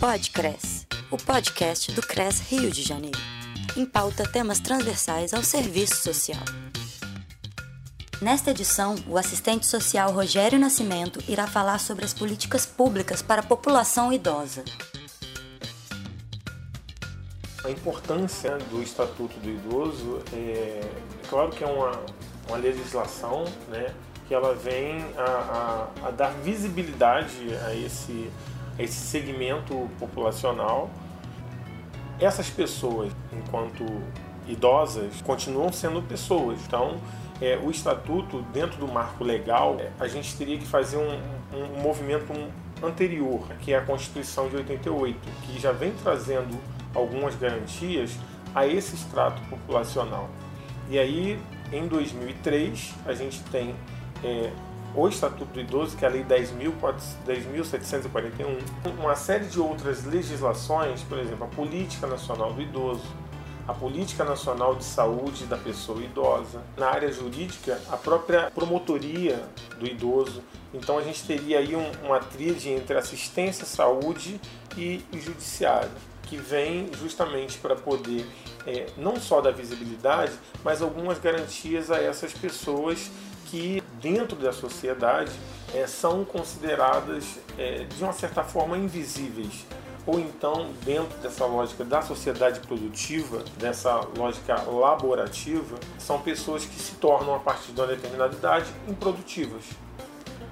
Podcres, o podcast do CRES Rio de Janeiro. Em pauta temas transversais ao serviço social. Nesta edição, o assistente social Rogério Nascimento irá falar sobre as políticas públicas para a população idosa. A importância do Estatuto do Idoso é, é claro que é uma, uma legislação né, que ela vem a, a, a dar visibilidade a esse, esse segmento populacional. Essas pessoas, enquanto idosas, continuam sendo pessoas. Então, é, o estatuto, dentro do marco legal, é, a gente teria que fazer um, um, movimento anterior, que é a Constituição de 88, que já vem trazendo algumas garantias a esse extrato populacional. E aí, em 2003, a gente tem é, o Estatuto do Idoso, que é a Lei 10.741, uma série de outras legislações, por exemplo, a Política Nacional do Idoso, a Política Nacional de Saúde da Pessoa Idosa. Na área jurídica, a própria promotoria do idoso. Então a gente teria aí um, uma tríade entre assistência, saúde e, e judiciário, que vem justamente para poder é, não só dar visibilidade, mas algumas garantias a essas pessoas que dentro da sociedade é, são consideradas é, de uma certa forma invisíveis ou então dentro dessa lógica da sociedade produtiva, dessa lógica laborativa, são pessoas que se tornam a partir de uma determinada idade improdutivas.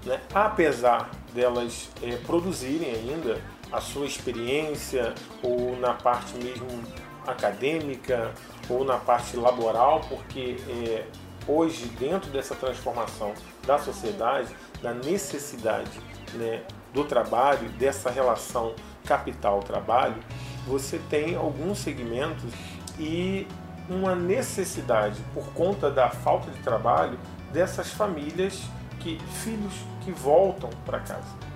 Né? Apesar delas é, produzirem ainda a sua experiência ou na parte mesmo acadêmica ou na parte laboral, porque é, hoje dentro dessa transformação da sociedade, da necessidade né, do trabalho, dessa relação capital-trabalho, você tem alguns segmentos e uma necessidade por conta da falta de trabalho dessas famílias que filhos que voltam para casa.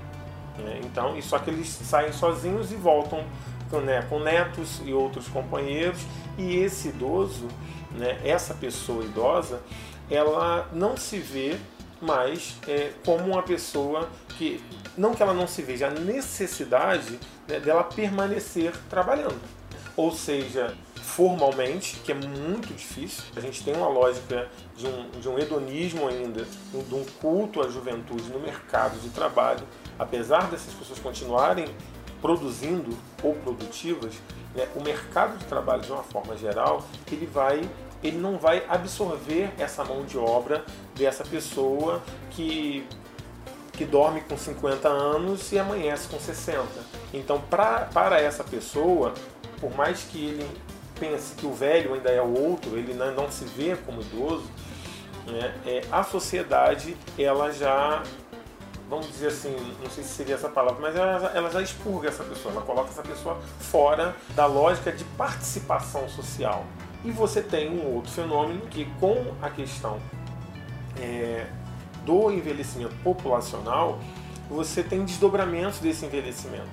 Né? Então, e só que eles saem sozinhos e voltam né, com netos e outros companheiros e esse idoso, né, essa pessoa idosa, ela não se vê mais é, como uma pessoa que não que ela não se veja a necessidade né, dela permanecer trabalhando. Ou seja, formalmente, que é muito difícil, a gente tem uma lógica de um, de um hedonismo ainda, de um culto à juventude no mercado de trabalho, apesar dessas pessoas continuarem produzindo ou produtivas, né, o mercado de trabalho, de uma forma geral, ele vai ele não vai absorver essa mão de obra dessa pessoa que que dorme com 50 anos e amanhece com 60. Então, pra, para essa pessoa, por mais que ele pense que o velho ainda é o outro, ele não, se vê como idoso, né, é, a sociedade ela já, vamos dizer assim, não sei se seria essa palavra, mas ela, ela já expurga essa pessoa, ela coloca essa pessoa fora da lógica de participação social. E você tem um outro fenômeno que, com a questão é, do envelhecimento populacional, você tem desdobramentos desse envelhecimento.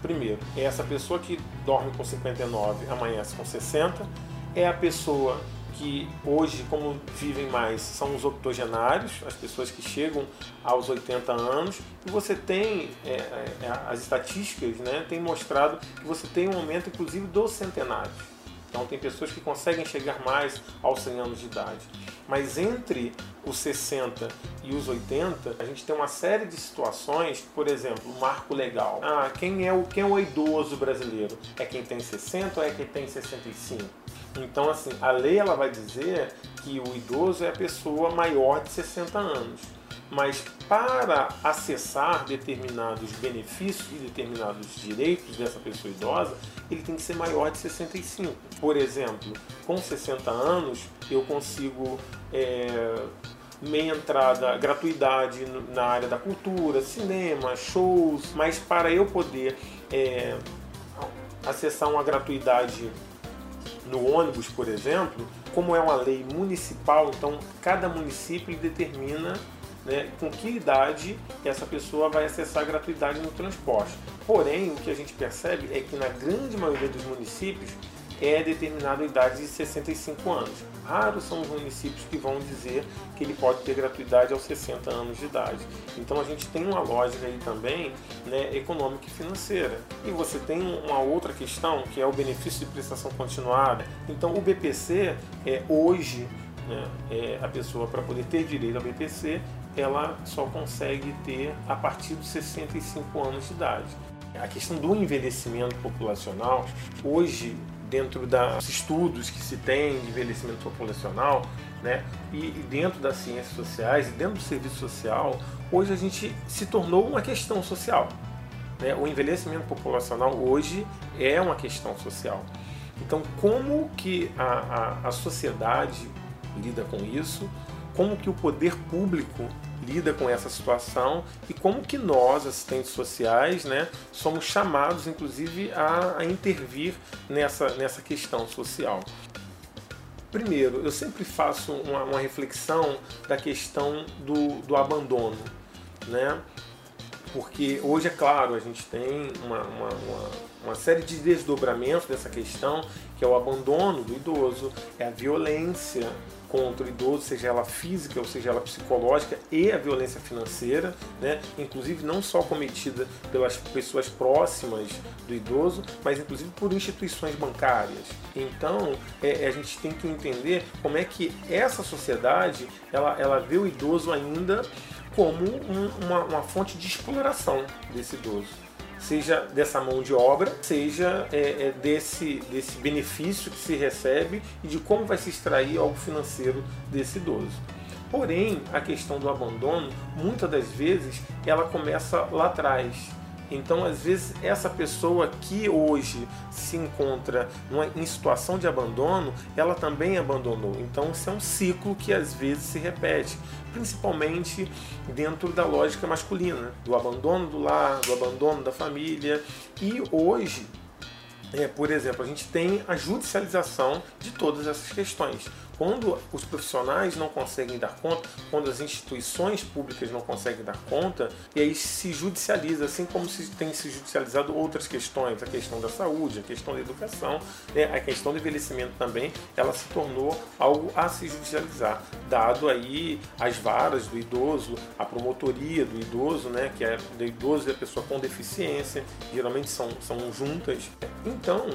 Primeiro, é essa pessoa que dorme com 59, amanhece com 60, é a pessoa que hoje, como vivem mais, são os octogenários, as pessoas que chegam aos 80 anos, e você tem, é, é, as estatísticas né, têm mostrado que você tem um aumento, inclusive, dos centenários. Então, tem pessoas que conseguem chegar mais aos 100 anos de idade. Mas entre os 60 e os 80, a gente tem uma série de situações, por exemplo, o marco legal. Ah, quem é o, quem é o idoso brasileiro? É quem tem 60 ou é quem tem 65? Então, assim, a lei ela vai dizer que o idoso é a pessoa maior de 60 anos mas para acessar determinados benefícios e determinados direitos dessa pessoa idosa, ele tem que ser maior de 65. Por exemplo, com 60 anos, eu consigo é, meia entrada, gratuidade na área da cultura, cinema, shows, mas para eu poder é, acessar uma gratuidade no ônibus, por exemplo, como é uma lei municipal, então cada município determina né, com que idade essa pessoa vai acessar a gratuidade no transporte. Porém, o que a gente percebe é que na grande maioria dos municípios é determinada idade de 65 anos. Raros são os municípios que vão dizer que ele pode ter gratuidade aos 60 anos de idade. Então a gente tem uma lógica aí também né, econômica e financeira. E você tem uma outra questão que é o benefício de prestação continuada. Então o BPC é hoje né, é, a pessoa para poder ter direito ao BPC ela só consegue ter a partir dos 65 anos de idade. A questão do envelhecimento populacional, hoje, dentro dos estudos que se tem de envelhecimento populacional, né, e dentro das ciências sociais, e dentro do serviço social, hoje a gente se tornou uma questão social. Né? O envelhecimento populacional hoje é uma questão social. Então, como que a, a, a sociedade lida com isso? Como que o poder público lida com essa situação e como que nós, assistentes sociais, né, somos chamados, inclusive, a, a intervir nessa, nessa questão social. Primeiro, eu sempre faço uma, uma reflexão da questão do, do abandono, né? porque hoje, é claro, a gente tem uma, uma, uma, uma, série de desdobramentos dessa questão, que é o abandono do idoso, é a violência contra o idoso, seja ela física ou seja ela psicológica, e a violência financeira, né? inclusive não só cometida pelas pessoas próximas do idoso, mas inclusive por instituições bancárias. Então é, a gente tem que entender como é que essa sociedade ela, ela vê o idoso ainda como um, uma, uma fonte de exploração desse idoso seja dessa mão de obra, seja é, é, desse, desse benefício que se recebe e de como vai se extrair algo financeiro desse idoso. Porém, a questão do abandono, muitas das vezes, ela começa lá atrás. Então, às vezes, essa pessoa que hoje se encontra numa, em situação de abandono, ela também abandonou. Então, isso é um ciclo que às vezes se repete principalmente dentro da lógica masculina, do abandono do lar, do abandono da família. E hoje, é, por exemplo, a gente tem a judicialização de todas essas questões. Quando os profissionais não conseguem dar conta, quando as instituições públicas não conseguem dar conta, e aí se judicializa, assim como se tem se judicializado outras questões, a questão da saúde, a questão da educação, né, a questão do envelhecimento também, ela se tornou algo a se judicializar, dado aí as varas do idoso, a promotoria do idoso, né, que é do idoso e a pessoa com deficiência, geralmente são, são juntas. Então,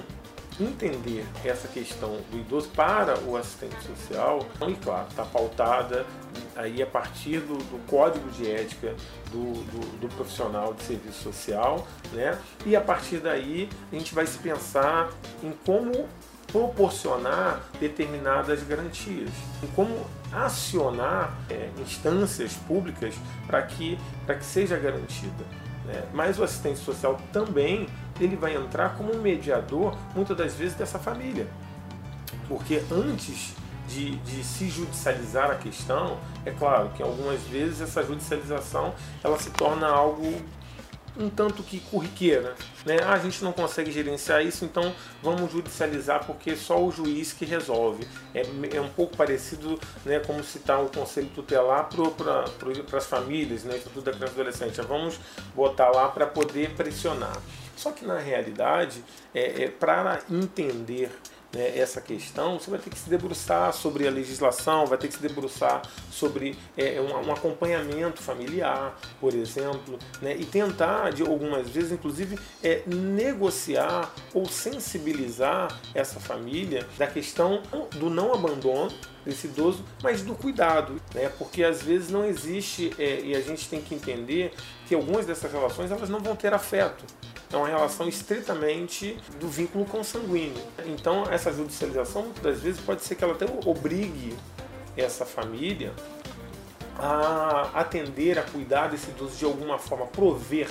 entender essa questão do idoso para o assistente social, e claro, está pautada aí a partir do, do código de ética do, do, do, profissional de serviço social, né? E a partir daí a gente vai se pensar em como proporcionar determinadas garantias, em como acionar é, instâncias públicas para que, que seja garantida. Né? Mas o assistente social também ele vai entrar como mediador, muitas das vezes, dessa família. Porque antes de, de, se judicializar a questão, é claro que algumas vezes essa judicialização ela se torna algo um tanto que corriqueira. Né? Ah, a gente não consegue gerenciar isso, então vamos judicializar porque só o juiz que resolve. É, é um pouco parecido né, como citar o conselho tutelar para as famílias, né, Instituto da Criança e Adolescente. Vamos botar lá para poder pressionar. Só que na realidade, é, é para entender né, essa questão, você vai ter que se debruçar sobre a legislação, vai ter que se debruçar sobre é, um, um, acompanhamento familiar, por exemplo, né, e tentar, de algumas vezes, inclusive, é, negociar ou sensibilizar essa família da questão do não abandono desse idoso, mas do cuidado, né? Porque às vezes não existe é, e a gente tem que entender que algumas dessas relações elas não vão ter afeto é uma relação estritamente do vínculo consanguíneo. Então, essa judicialização, muitas das vezes, pode ser que ela até obrigue essa família a atender, a cuidar desse idoso de alguma forma, prover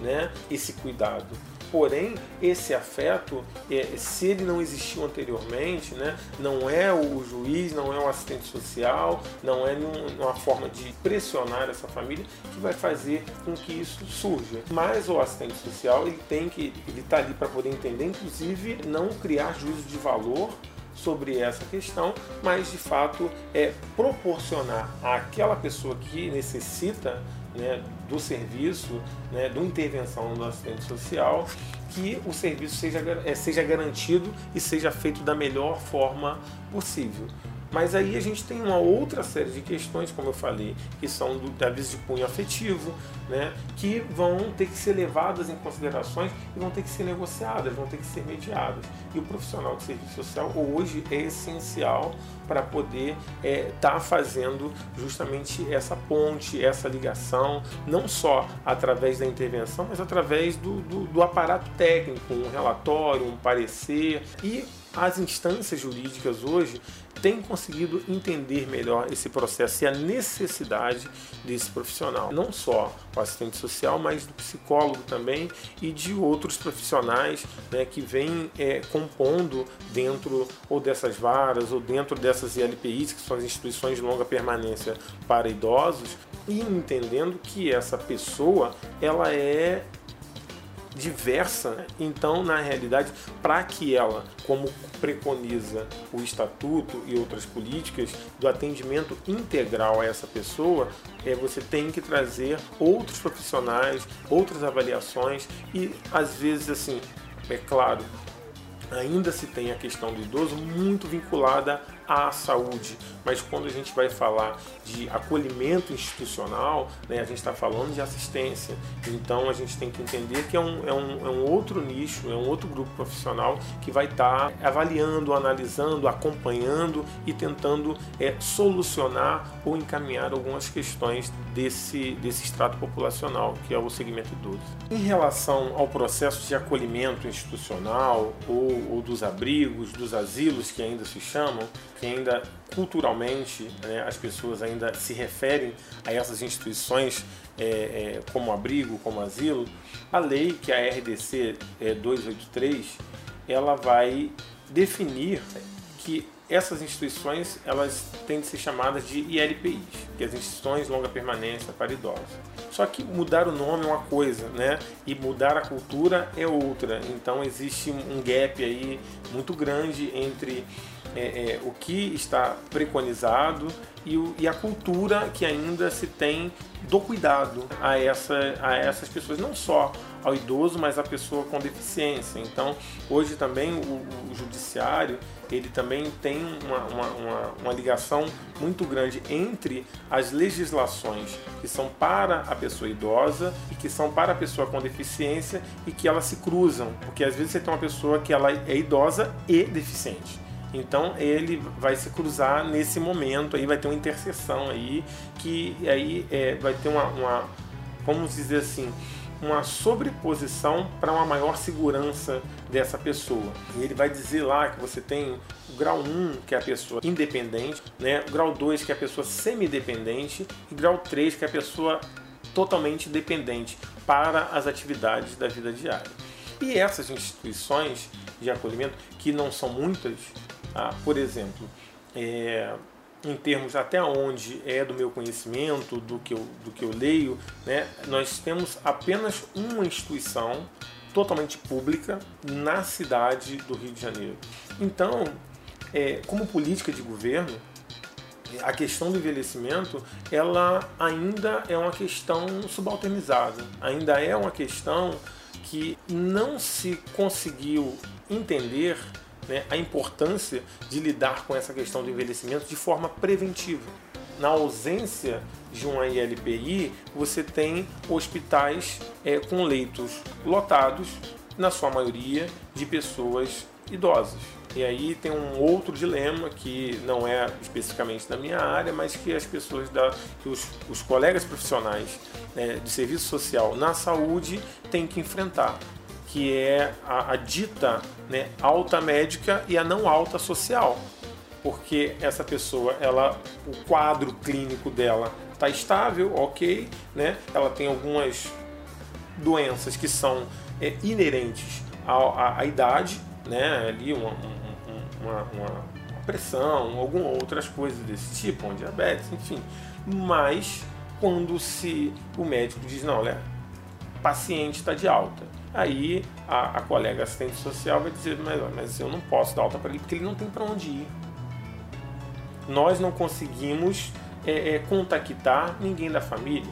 né, esse cuidado. Porém, esse afeto, é, se ele não existiu anteriormente, né, não é o juiz, não é o assistente social, não é uma forma de pressionar essa família que vai fazer com que isso surja. Mas o assistente social ele tem que ele está ali para poder entender, inclusive não criar juízo de valor sobre essa questão, mas de fato é proporcionar àquela pessoa que necessita né, do serviço, né, do intervenção do assistente social, que o serviço seja, é, seja garantido e seja feito da melhor forma possível. Mas aí a gente tem uma outra série de questões, como eu falei, que são do, da aviso de punho afetivo, né, que vão ter que ser levadas em considerações e vão ter que ser negociadas, vão ter que ser mediadas. E o profissional de serviço social hoje é essencial para poder estar é, tá fazendo justamente essa ponte, essa ligação, não só através da intervenção, mas através do, do, do aparato técnico, um relatório, um parecer e as instâncias jurídicas hoje têm conseguido entender melhor esse processo e a necessidade desse profissional. Não só o assistente social, mas do psicólogo também e de outros profissionais né, que vêm é, compondo dentro ou dessas varas ou dentro dessas ILPIs, que são as instituições de longa permanência para idosos, e entendendo que essa pessoa ela é diversa. Então, na realidade, para que ela, como preconiza o estatuto e outras políticas do atendimento integral a essa pessoa, é, você tem que trazer outros profissionais, outras avaliações e às vezes assim, é claro, ainda se tem a questão do idoso muito vinculada à saúde, mas quando a gente vai falar de acolhimento institucional, né, a gente está falando de assistência. Então a gente tem que entender que é um, é, um, é um outro nicho, é um outro grupo profissional que vai estar tá avaliando, analisando, acompanhando e tentando é, solucionar ou encaminhar algumas questões desse, desse extrato populacional, que é o segmento idoso. Em relação ao processo de acolhimento institucional ou, ou dos abrigos, dos asilos que ainda se chamam, que ainda culturalmente né, as pessoas ainda se referem a essas instituições é, é, como abrigo, como asilo, a lei que é a RDC é, 283 ela vai definir que essas instituições elas têm de ser chamadas de ILPIs, que é as instituições longa permanência para idosos. Só que mudar o nome é uma coisa, né? E mudar a cultura é outra. Então existe um gap aí muito grande entre é, é, o que está preconizado e, e, a cultura que ainda se tem do cuidado a, essa, a essas pessoas, não só ao idoso, mas à pessoa com deficiência. Então, hoje também o, o judiciário ele também tem uma, uma, uma, uma, ligação muito grande entre as legislações que são para a pessoa idosa e que são para a pessoa com deficiência e que elas se cruzam, porque às vezes você tem uma pessoa que ela é idosa e deficiente. Então ele vai se cruzar nesse momento aí, vai ter uma interseção aí, que aí é, vai ter uma, uma, vamos dizer assim, uma sobreposição para uma maior segurança dessa pessoa. E ele vai dizer lá que você tem o grau 1, que é a pessoa independente, né? o grau 2, que é a pessoa semi-dependente, e grau 3, que é a pessoa totalmente dependente para as atividades da vida diária. E essas instituições de acolhimento, que não são muitas, ah, por exemplo, é, em termos até onde é do meu conhecimento, do que eu, do que eu leio, né, nós temos apenas uma instituição totalmente pública na cidade do Rio de Janeiro. Então, é, como política de governo, a questão do envelhecimento ela ainda é uma questão subalternizada, ainda é uma questão que não se conseguiu entender né, a importância de lidar com essa questão do envelhecimento de forma preventiva. Na ausência de uma ILPI, você tem hospitais é, com leitos lotados, na sua maioria, de pessoas idosas. E aí tem um outro dilema que não é especificamente da minha área, mas que as pessoas da, que os, os colegas profissionais né, de serviço social na saúde têm que enfrentar que é a, a dita né, alta médica e a não alta social, porque essa pessoa, ela, o quadro clínico dela está estável, ok, né? Ela tem algumas doenças que são é, inerentes à, à, à, idade, né? Ali uma, uma, uma, pressão, algumas outras coisas desse tipo, um diabetes, enfim. Mas quando se o médico diz não, olha, paciente está de alta, Aí a, a, colega assistente social vai dizer, mas, mas eu não posso dar alta para ele porque ele não tem para onde ir. Nós não conseguimos é, é, contactar ninguém da família.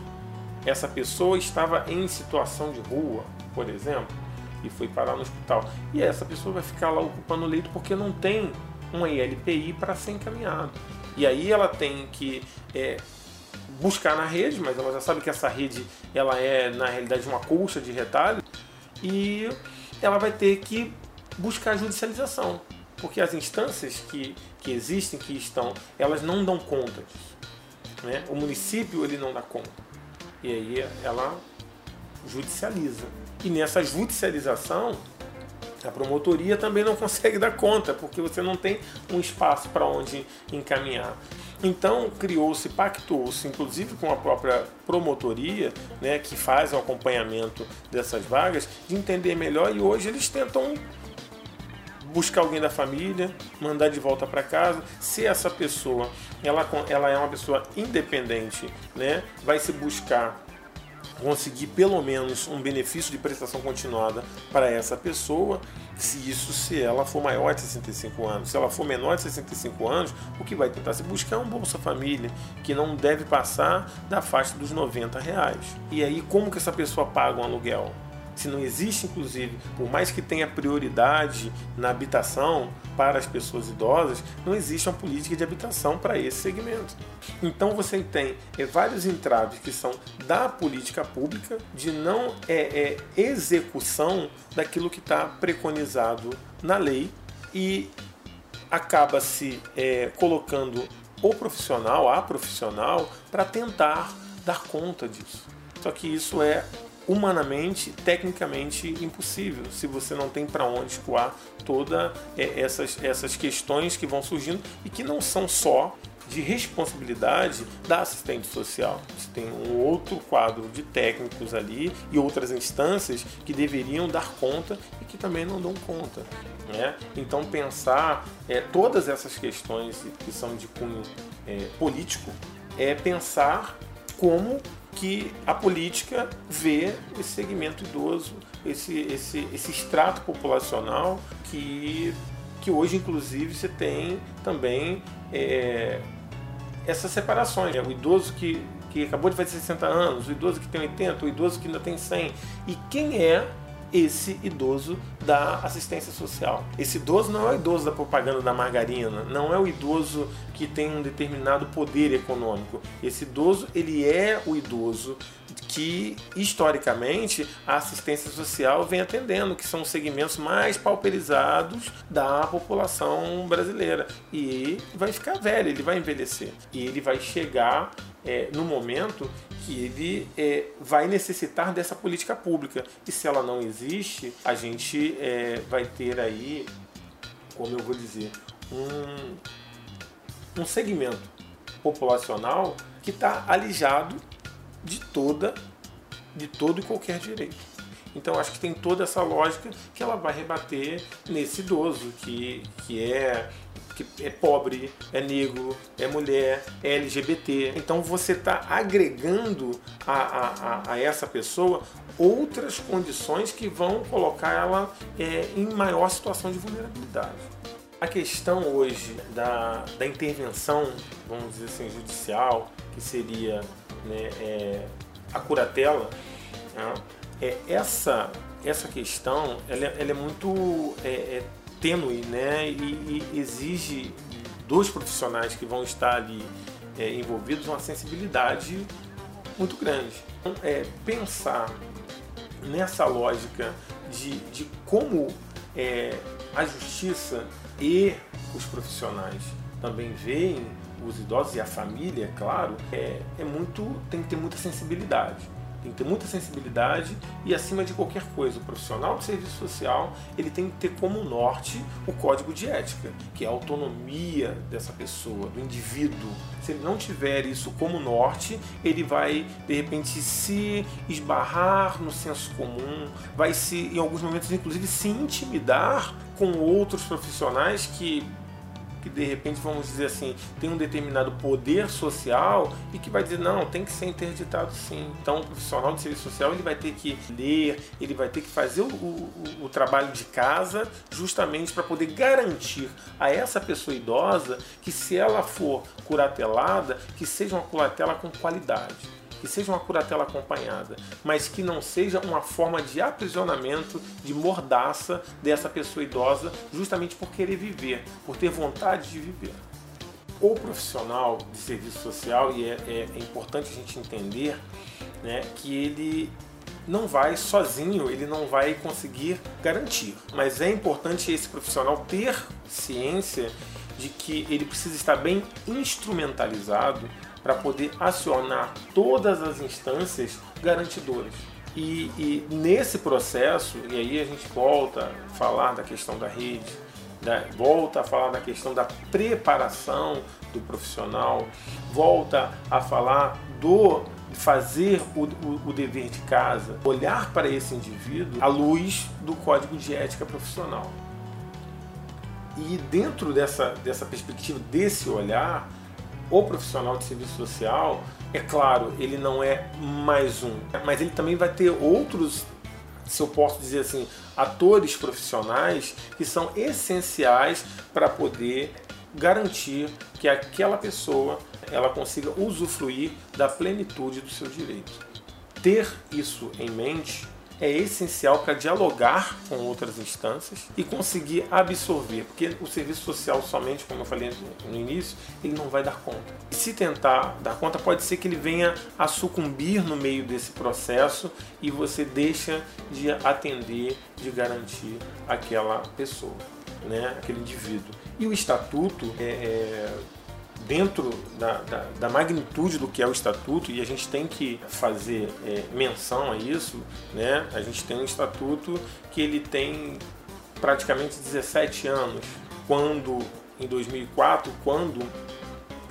essa pessoa estava em situação de rua, por exemplo, e foi parar no hospital. E essa pessoa vai ficar lá ocupando o leito porque não tem uma ILPI para ser encaminhado. E aí ela tem que é, buscar na rede, mas ela já sabe que essa rede ela é na realidade uma colcha de retalho e ela vai ter que buscar judicialização, porque as instâncias que, que existem, que estão, elas não dão conta disso. Né? O município ele não dá conta. E aí ela judicializa. E nessa judicialização, a promotoria também não consegue dar conta, porque você não tem um espaço para onde encaminhar. Então criou-se, pactou-se, inclusive com a própria promotoria, né, que faz o acompanhamento dessas vagas, de entender melhor e hoje eles tentam buscar alguém da família, mandar de volta para casa. Se essa pessoa ela, ela é uma pessoa independente, né, vai se buscar conseguir pelo menos um benefício de prestação continuada para essa pessoa, se isso se ela for maior de 65 anos. Se ela for menor de 65 anos, o que vai tentar se buscar é um Bolsa Família, que não deve passar da faixa dos 90 reais. E aí como que essa pessoa paga um aluguel? se não existe, inclusive, por mais que tenha prioridade na habitação para as pessoas idosas, não existe uma política de habitação para esse segmento. Então você tem é, vários entraves que são da política pública, de não é, é execução daquilo que está preconizado na lei e acaba se é, colocando o profissional, a profissional, para tentar dar conta disso. Só que isso é humanamente, tecnicamente impossível, se você não tem para onde escoar todas é, essas, essas questões que vão surgindo e que não são só de responsabilidade da assistente social. Você tem um outro quadro de técnicos ali e outras instâncias que deveriam dar conta e que também não dão conta. Né? Então, pensar é, todas essas questões que são de cunho é, político é pensar como que a política vê esse segmento idoso, esse, esse, esse extrato populacional que, que hoje, inclusive, você tem também é, essas separações. Né? O idoso que, que acabou de fazer 60 anos, o idoso que tem 80, o idoso que ainda tem 100. E quem é esse idoso da assistência social. Esse idoso não é o idoso da propaganda da margarina, não é o idoso que tem um determinado poder econômico. Esse idoso, ele é o idoso que historicamente a assistência social vem atendendo, que são os segmentos mais pauperizados da população brasileira. E vai ficar velho, ele vai envelhecer. E ele vai chegar é, no momento que ele é, vai necessitar dessa política pública. E se ela não existe, a gente é, vai ter aí, como eu vou dizer, um, um segmento populacional que está alijado de toda de todo e qualquer direito. Então acho que tem toda essa lógica que ela vai rebater nesse idoso que, que é que é pobre, é negro, é mulher, é LGBT. Então você está agregando a, a, a, essa pessoa outras condições que vão colocar ela é, em maior situação de vulnerabilidade. A questão hoje da, da intervenção, vamos dizer assim, judicial, que seria né, é, a curatela, né, é, essa, essa questão ela, é, ela é muito é, é tênue né, e, e, exige dos profissionais que vão estar ali é, envolvidos uma sensibilidade muito grande. Então, é, pensar nessa lógica de, de como é, a justiça e os profissionais também veem os idosos e a família, claro, é, é muito tem que ter muita sensibilidade. Tem que ter muita sensibilidade e, acima de qualquer coisa, o profissional de serviço social ele tem que ter como norte o código de ética, que é a autonomia dessa pessoa, do indivíduo. Se ele não tiver isso como norte, ele vai, de repente, se esbarrar no senso comum, vai se, em alguns momentos, inclusive, se intimidar com outros profissionais que que de repente, vamos dizer assim, tem um determinado poder social e que vai dizer, não, tem que ser interditado sim. Então, o profissional de serviço social ele vai ter que ler, ele vai ter que fazer o, o, o trabalho de casa justamente para poder garantir a essa pessoa idosa que se ela for curatelada, que seja uma curatela com qualidade que seja uma curatela acompanhada, mas que não seja uma forma de aprisionamento, de mordaça dessa pessoa idosa, justamente por querer viver, por ter vontade de viver. O profissional de serviço social, e é, é, é importante a gente entender né, que ele não vai sozinho, ele não vai conseguir garantir. Mas é importante esse profissional ter ciência de que ele precisa estar bem instrumentalizado para poder acionar todas as instâncias garantidoras. E, e, nesse processo, e aí a gente volta a falar da questão da rede, volta a falar da questão da preparação do profissional, volta a falar do fazer o, o, o, dever de casa, olhar para esse indivíduo à luz do código de ética profissional. E dentro dessa, dessa perspectiva, desse olhar, o profissional de serviço social, é claro, ele não é mais um, mas ele também vai ter outros, se eu posso dizer assim, atores profissionais que são essenciais para poder garantir que aquela pessoa ela consiga usufruir da plenitude do seu direito. Ter isso em mente é essencial para dialogar com outras instâncias e conseguir absorver, porque o serviço social somente, como eu falei no início, ele não vai dar conta. E se tentar dar conta, pode ser que ele venha a sucumbir no meio desse processo e você deixa de atender, de garantir aquela pessoa, né, aquele indivíduo. E o estatuto é, é dentro da, da, da, magnitude do que é o estatuto, e a gente tem que fazer é, menção a isso, né? a gente tem um estatuto que ele tem praticamente 17 anos, quando em 2004, quando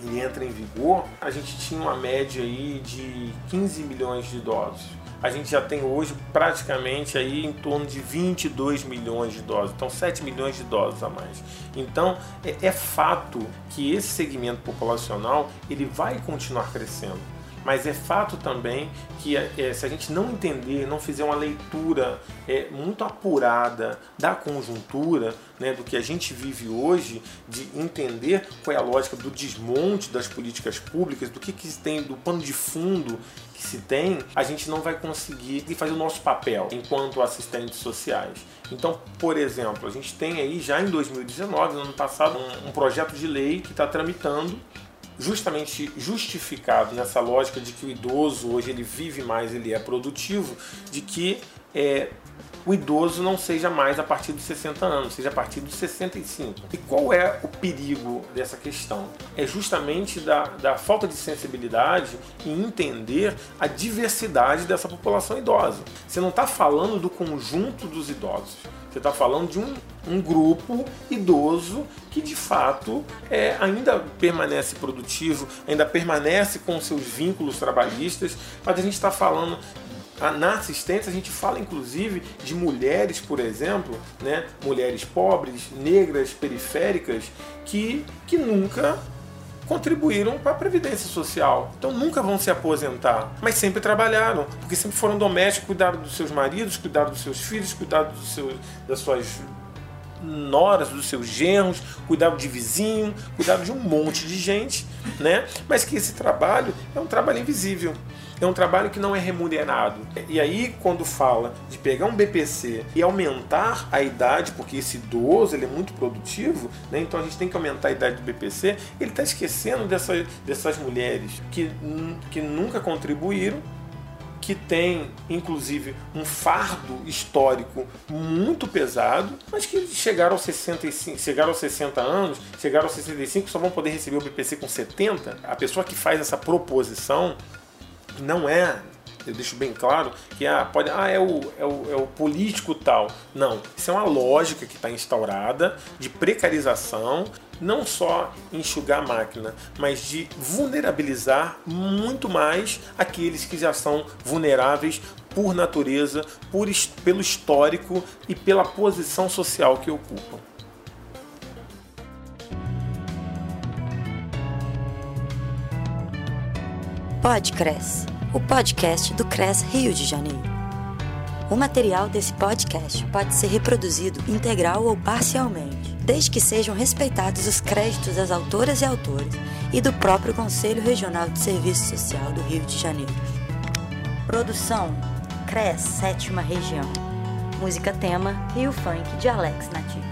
ele entra em vigor, a gente tinha uma média aí de 15 milhões de idosos a gente já tem hoje praticamente aí em torno de 22 milhões de doses, então 7 milhões de doses a mais. Então é, é fato que esse segmento populacional ele vai continuar crescendo. Mas é fato também que é, se a gente não entender, não fizer uma leitura é, muito apurada da conjuntura, né, do que a gente vive hoje, de entender qual é a lógica do desmonte das políticas públicas, do que, que tem, do pano de fundo que se tem, a gente não vai conseguir fazer o nosso papel enquanto assistentes sociais. Então, por exemplo, a gente tem aí já em 2019, no ano passado, um, um projeto de lei que está tramitando justamente justificado nessa lógica de que o idoso hoje ele vive mais, ele é produtivo, de que é, o idoso não seja mais a partir dos 60 anos, seja a partir dos 65. E qual é o perigo dessa questão? É justamente da, da falta de sensibilidade em entender a diversidade dessa população idosa. Você não está falando do conjunto dos idosos. Você está falando de um, um grupo idoso que de fato é, ainda permanece produtivo, ainda permanece com seus vínculos trabalhistas, mas a gente está falando na assistência a gente fala inclusive de mulheres, por exemplo, né, mulheres pobres, negras, periféricas, que, que nunca contribuíram para a previdência social. Então nunca vão se aposentar, mas sempre trabalharam, porque sempre foram domésticos, cuidaram dos seus maridos, cuidaram dos seus filhos, cuidaram dos seus, das suas noras, dos seus genros, cuidavam de vizinho, cuidavam de um monte de gente, né? Mas que esse trabalho é um trabalho invisível. É um trabalho que não é remunerado. E aí, quando fala de pegar um BPC e aumentar a idade, porque esse idoso ele é muito produtivo, né? então a gente tem que aumentar a idade do BPC, ele está esquecendo dessa, dessas mulheres que, que nunca contribuíram que tem inclusive um fardo histórico muito pesado, mas que chegaram aos 65, chegaram aos 60 anos, chegaram aos 65, só vão poder receber o BPC com 70. A pessoa que faz essa proposição não é eu deixo bem claro que ah, pode, ah, é, o, é, o, é o político tal. Não, isso é uma lógica que está instaurada de precarização, não só enxugar a máquina, mas de vulnerabilizar muito mais aqueles que já são vulneráveis por natureza, por, pelo histórico e pela posição social que ocupam. Pode Cresce o podcast do CRES Rio de Janeiro. O material desse podcast pode ser reproduzido integral ou parcialmente, desde que sejam respeitados os créditos das autoras e autores e do próprio Conselho Regional de Serviço Social do Rio de Janeiro. Produção: CRES Sétima Região. Música tema: Rio Funk de Alex Nativo.